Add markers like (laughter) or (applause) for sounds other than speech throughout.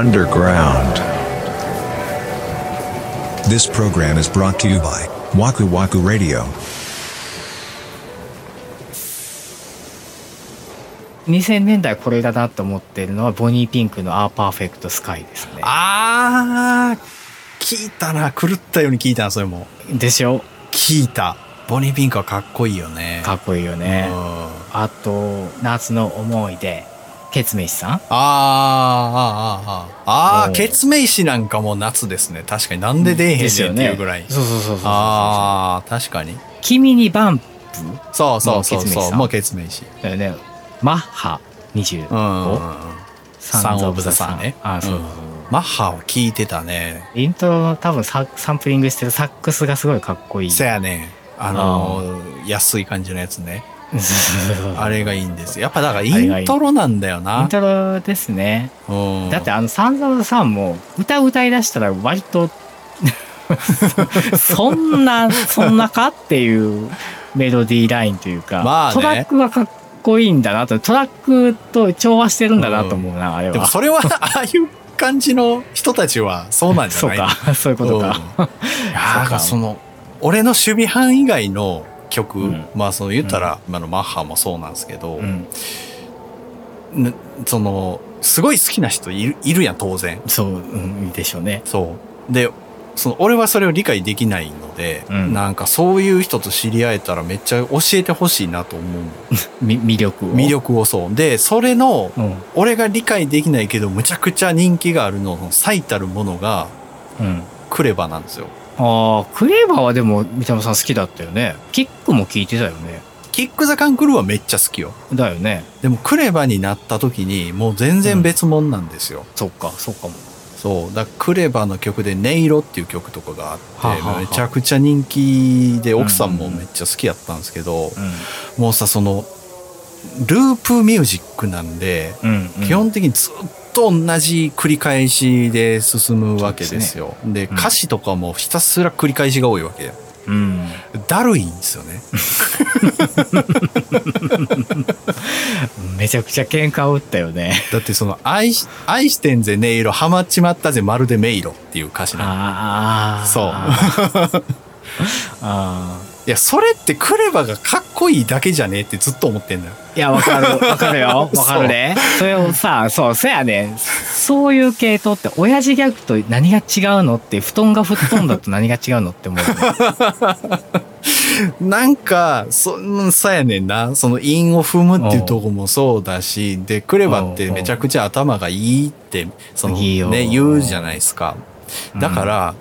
underground. This program is brought to you by Waku Waku Radio. 2000年代これだなと思ってるのはボニーピンクの「アーパーフェクトスカイ」ですねあー、聞いたな。狂ったように聞いたな、それも。でしょ？聞いた。ボニーピンクはかっこいいよね。かっこいいよねうんあと「夏の思い出」ケツメイシさん？あーあー、あーあー、あケツメイシなんかも夏ですね。確かになんで出えへんねんっていうぐらい。そうそうそうそうそうああ、確かに。君にバンプそうそうそうそう。もうケツメイシ。だよねマッハ25、うんうんうん。サンズ・オブ・ザ・サンね。あそうそうそう、マッハを聞いてたね。イントロの多分ササンプリングしてるサックスがすごいかっこいいせやね。あのー、安い感じのやつね。あれがいいんですよ。やっぱだからイントロなんだよインな。トロですね。うん。だってあのサンズ・オブ・ザ・サンも歌歌い出したら割と (laughs) そんなそんなかっていうメロディーラインというか、まあね。トラックがかっこいいんだなとトラックと調和してるんだなと思うな、あれは。でもそれは、(laughs) ああいう感じの人たちはそうなんじゃない？そうか。そういうことか、うん。いやその、俺の守備範以外の曲、うんまあその言ったら、今のマッハもそうなんですけど、うん、なその、すごい好きな人いるいるやん、当然。そう、うん、でしょうねそう。で、その俺はそれを理解できないので、うんなんかそういう人と知り合えたらめっちゃ教えてほしいなと思う。(laughs) み魅力を魅力をそう。で、それの、うん俺が理解できないけど、むちゃくちゃ人気があるのの最たるものが、うんクレバなんですよ。ああクレバーはでも三田さん好きだったよねキックも聴いてたよねキック・ザ・カンクルーはめっちゃ好きよ。だよねでもクレバになった時にもう全然別物なんですよ。そっかそっかもそう。だクレバの曲で「音色」っていう曲とかがあって、はあはめちゃくちゃ人気で奥さんもめっちゃ好きやったんですけど、もうさそのループミュージックなんで、うん、うん、基本的にずっと同じ繰り返しで進むわけですよ。でうん歌詞とかもひたすら繰り返しが多いわけよ。うんだるいんですよね。(laughs) めちゃくちゃ喧嘩を打ったよねだってその愛し、愛してんぜ音色、ハマっちまったぜまるで迷路っていう歌詞なの。ああそう (laughs) あいや、それってクレバがかっこいいだけじゃねえってずっと思ってんだよ。ーいやわかる。(laughs) わかるよ。わかるねそれをさそうそやねん。そういう系統って親父ギャグと何が違うのって布団が吹っ飛んだと何が違うのって思うよね。(laughs) なんか、そ、うんそうやねんな。その韻を踏むっていうとこもそうだし、で、クレバってめちゃくちゃ頭がいいって、そのね、言うじゃないですか。だから、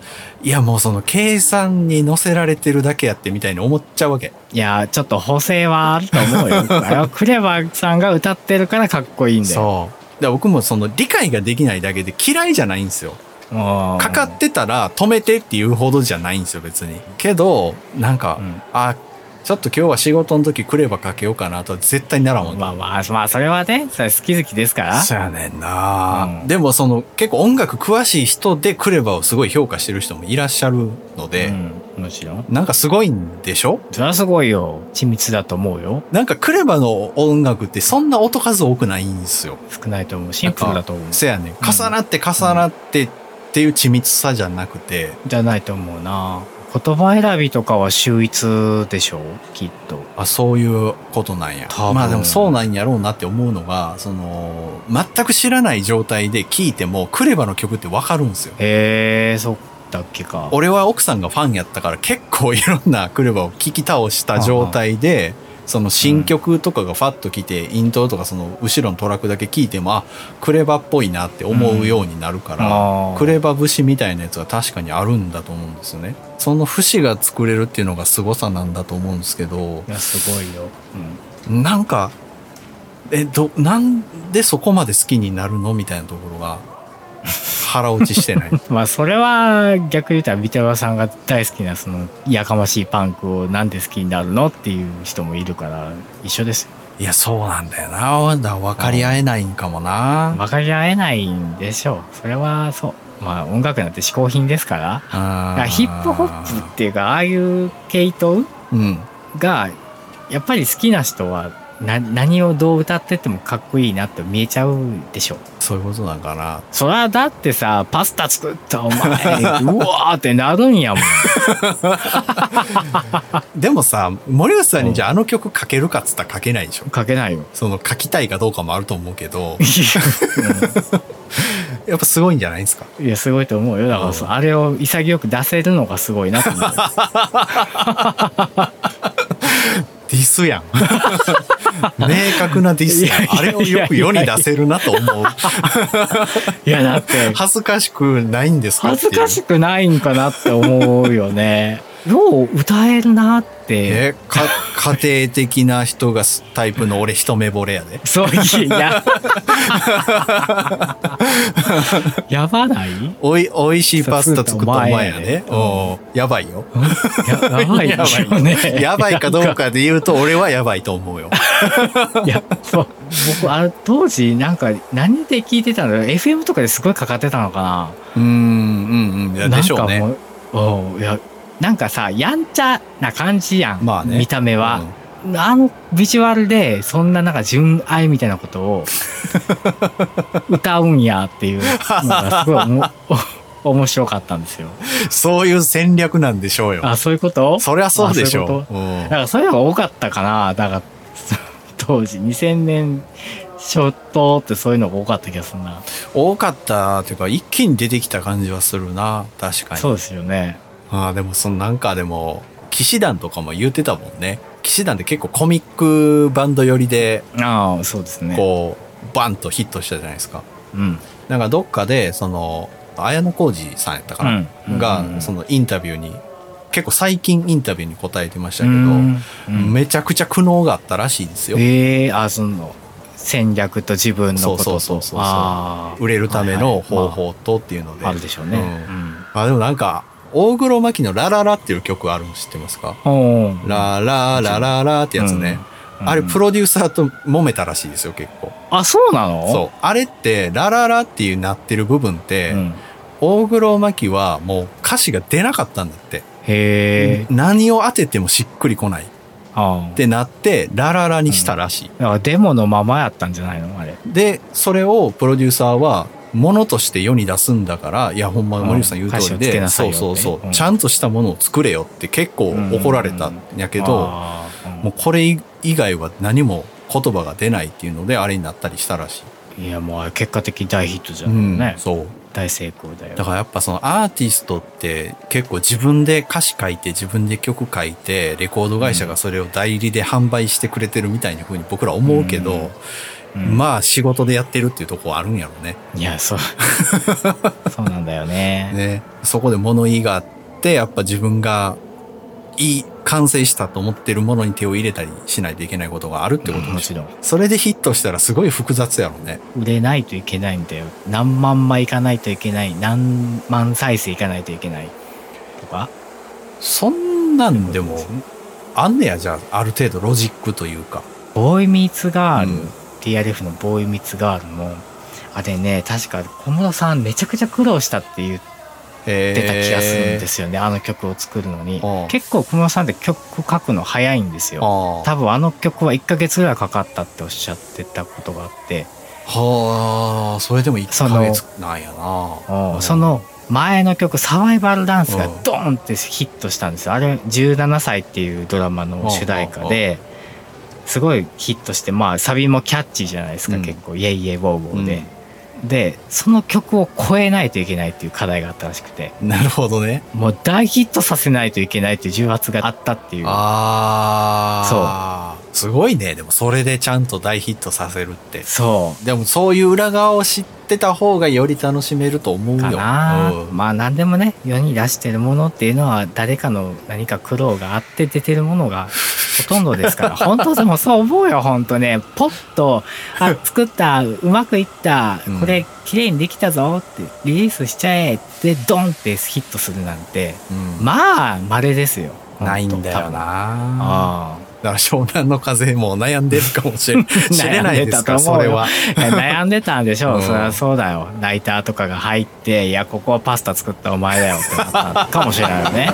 いやもうその計算に乗せられてるだけやってみたいに思っちゃうわけ。いやちょっと補正はあると思うよあれはクレバさんが歌ってるからかっこいいんだよそう。で僕もその理解ができないだけで嫌いじゃないんですよ。うんかかってたら止めてっていうほどじゃないんですよ別に。けど、なんか、うんあ、ちょっと今日は仕事の時クレバかけようかなとは絶対ならんわけ。まあまあまあそれはねそれ好き好きですから。そうやねんな、うん。でもその結構音楽詳しい人でクレバをすごい評価してる人もいらっしゃるので、うん、もちろん。なんかすごいんでしょ？それはすごいよ。緻密だと思うよ。なんかクレバの音楽ってそんな音数多くないんですよ。少ないと思う。シンプルだと思う。せやねん。重なって重なってっていう緻密さじゃなくて、じゃないと思うな言葉選びとかは秀逸でしょ？きっと。あ、そういうことなんや。まあでもそうなんやろうなって思うのが、その、全く知らない状態で聴いてもクレバの曲ってわかるんですよ。へえそっだっけか。俺は奥さんがファンやったから結構いろんなクレバを聴き倒した状態で、その新曲とかがファッと来て、イントロとかその後ろのトラックだけ聴いても、あ、クレバっぽいなって思うようになるから、うん。クレバ節みたいなやつが確かにあるんだと思うんですよね。その節が作れるっていうのが凄さなんだと思うんですけどい、やすごいよ、なんか、え、ど、なんでそこまで好きになるの？みたいなところが、腹落ちしてない。うん、まあそれは逆に言ったらビテラさんが大好きなそのやかましいパンクをなんで好きになるのっていう人もいるから一緒ですよいや、そうなんだよな。だ分かり合えないんかもな。分かり合えないんでしょうそれはそうまあ音楽なんて嗜好品ですからからヒップホップっていうかああいう系統うん。がやっぱり好きな人はな何をどう歌っててもかっこいいなって見えちゃうでしょそういうことなんかな。そりゃだってさパスタ作ったお前 (laughs) うわーってなるんやもん (laughs) でもさ、森内さんにじゃああの曲書けるかっつったら書けないでしょ。書けないよその書きたいかどうかもあると思うけど、(laughs) やっぱすごいんじゃないですか？いやすごいと思うよだからあれを潔く出せるのがすごいなと思うディスやん。明確なディス。あれをよく世に出せるなと思う。いやだって恥ずかしくないんですか恥ずかし。くないんかなって思うよねよう歌えるなってえ、か、家庭的な人がタイプの俺一目惚れやで。そういややばない？おい、おいしいパスタ作ったお前やね。うんおやばいよ。ややばいよね (laughs) やばいかどうかで言うと俺はやばいと思うよ。い (laughs) やそう僕あれ当時なんか何で聞いてたんだろう FM とかですごいかかってたのかな？うーん、うん、うん。でしょうね。ううんいやなんかさやんちゃな感じやん、まあね。見た目は、あのビジュアルでそんななんか純愛みたいなことを (laughs) 歌うんやっていうのがすごい (laughs) 面白かったんですよ。うんそういう戦略なんでしょうよ。あそういうこと？そりゃそうでしょう。いうだからそういうのが多かったかなだから (laughs) 当時2000年初頭ってそういうのが多かった気がするな。多かったっていうか一気に出てきた感じはするな確かに。そうですよねああでもそのなんかでも騎士団とかも言ってたもんね。騎士団って結構コミックバンド寄りでああそうですね。こうバンとヒットしたじゃないですか。うん。なんかどっかでその綾小路さんやったかな、うん。がうんそのインタビューに結構最近インタビューに答えてましたけど、うんうん。めちゃくちゃ苦悩があったらしいですよ。ええあその戦略と自分のことと。そうそうそうそう売れるための方法とっていうので、まああるでしょうね。うん。あでもなんか大黒摩季の「ラララ」っていう曲あるの知ってますか？ラララララってやつね、うん。あれプロデューサーと揉めたらしいですよ結構。あそうなの？そう。あれって「ラララ」っていうなってる部分って、うん。大黒摩季はもう歌詞が出なかったんだって、へえ何を当ててもしっくりこない。ってなって「ラララ」にしたらしい、だからデモのままやったんじゃないの？あれ。でそれをプロデューサーはものとして世に出すんだからいやほんま森内さん言う通りで、なさいよってそうそうそう、うん。ちゃんとしたものを作れよって結構怒られたんやけど、もうこれ以外は何も言葉が出ないっていうのであれになったりしたらしい。いやもう結果的に大ヒットじゃうんね、そう。大成功だよ。だからやっぱそのアーティストって結構自分で歌詞書いて自分で曲書いてレコード会社がそれを代理で販売してくれてるみたいな風に僕ら思うけど、うんまあ仕事でやってるっていうところあるんやろね。いやそう。(laughs) そうなんだよね。ね。そこで物言いがあってやっぱ自分がいい完成したと思ってるものに手を入れたりしないといけないことがあるってことでしょ。もちろん。それでヒットしたらすごい複雑やろね。売れないといけないんだよ何万枚いかないといけない。何万再生いかないといけない。とか。そんなんでもあんねやじゃあある程度ロジックというか。ボーイミーツガール、うん TRF のボーイミーツガールもあれね確か小室さんめちゃくちゃ苦労したって言って出た気がするんですよね、あの曲を作るのに。結構小室さんって曲書くの早いんですよ。多分あの曲は1ヶ月ぐらいかかったっておっしゃってたことがあって。はあ、それでも1そのヶ月なんやな。うん。そ、の前の曲「サバイバルダンス」がうん。ドーンってヒットしたんですよ。あれ「17歳」っていうドラマの主題歌ですごいヒットしてまあサビもキャッチーじゃないですか、うん結構「イエイイエイウォーウォーで」でその曲を超えないといけないっていう課題があったらしくてなるほどね。もう大ヒットさせないといけないっていう重圧があったっていうああ。そう。すごいね。でもそれでちゃんと大ヒットさせるって。そうでもそういう裏側を知ってた方がより楽しめると思うよ。うん。まあ何でもね世に出してるものっていうのは誰かの何か苦労があって出てるものが (laughs) ほとんどですから。本当でもそう思うよ本当ね。ポッと「あ (laughs) 作ったうまくいったうん。これ綺麗にできたぞ」ってリリースしちゃえってドンってヒットするなんて。うん。まあ稀ですよ。ないんだよな。あだから湘南の風も悩んでるかもしれない。(laughs) ですか (laughs) それは。あ悩んでたんでしょう、うんそりゃそうだよ。ライターとかが入って「いやここはパスタ作ったお前だよ」ってなったかもしれないよね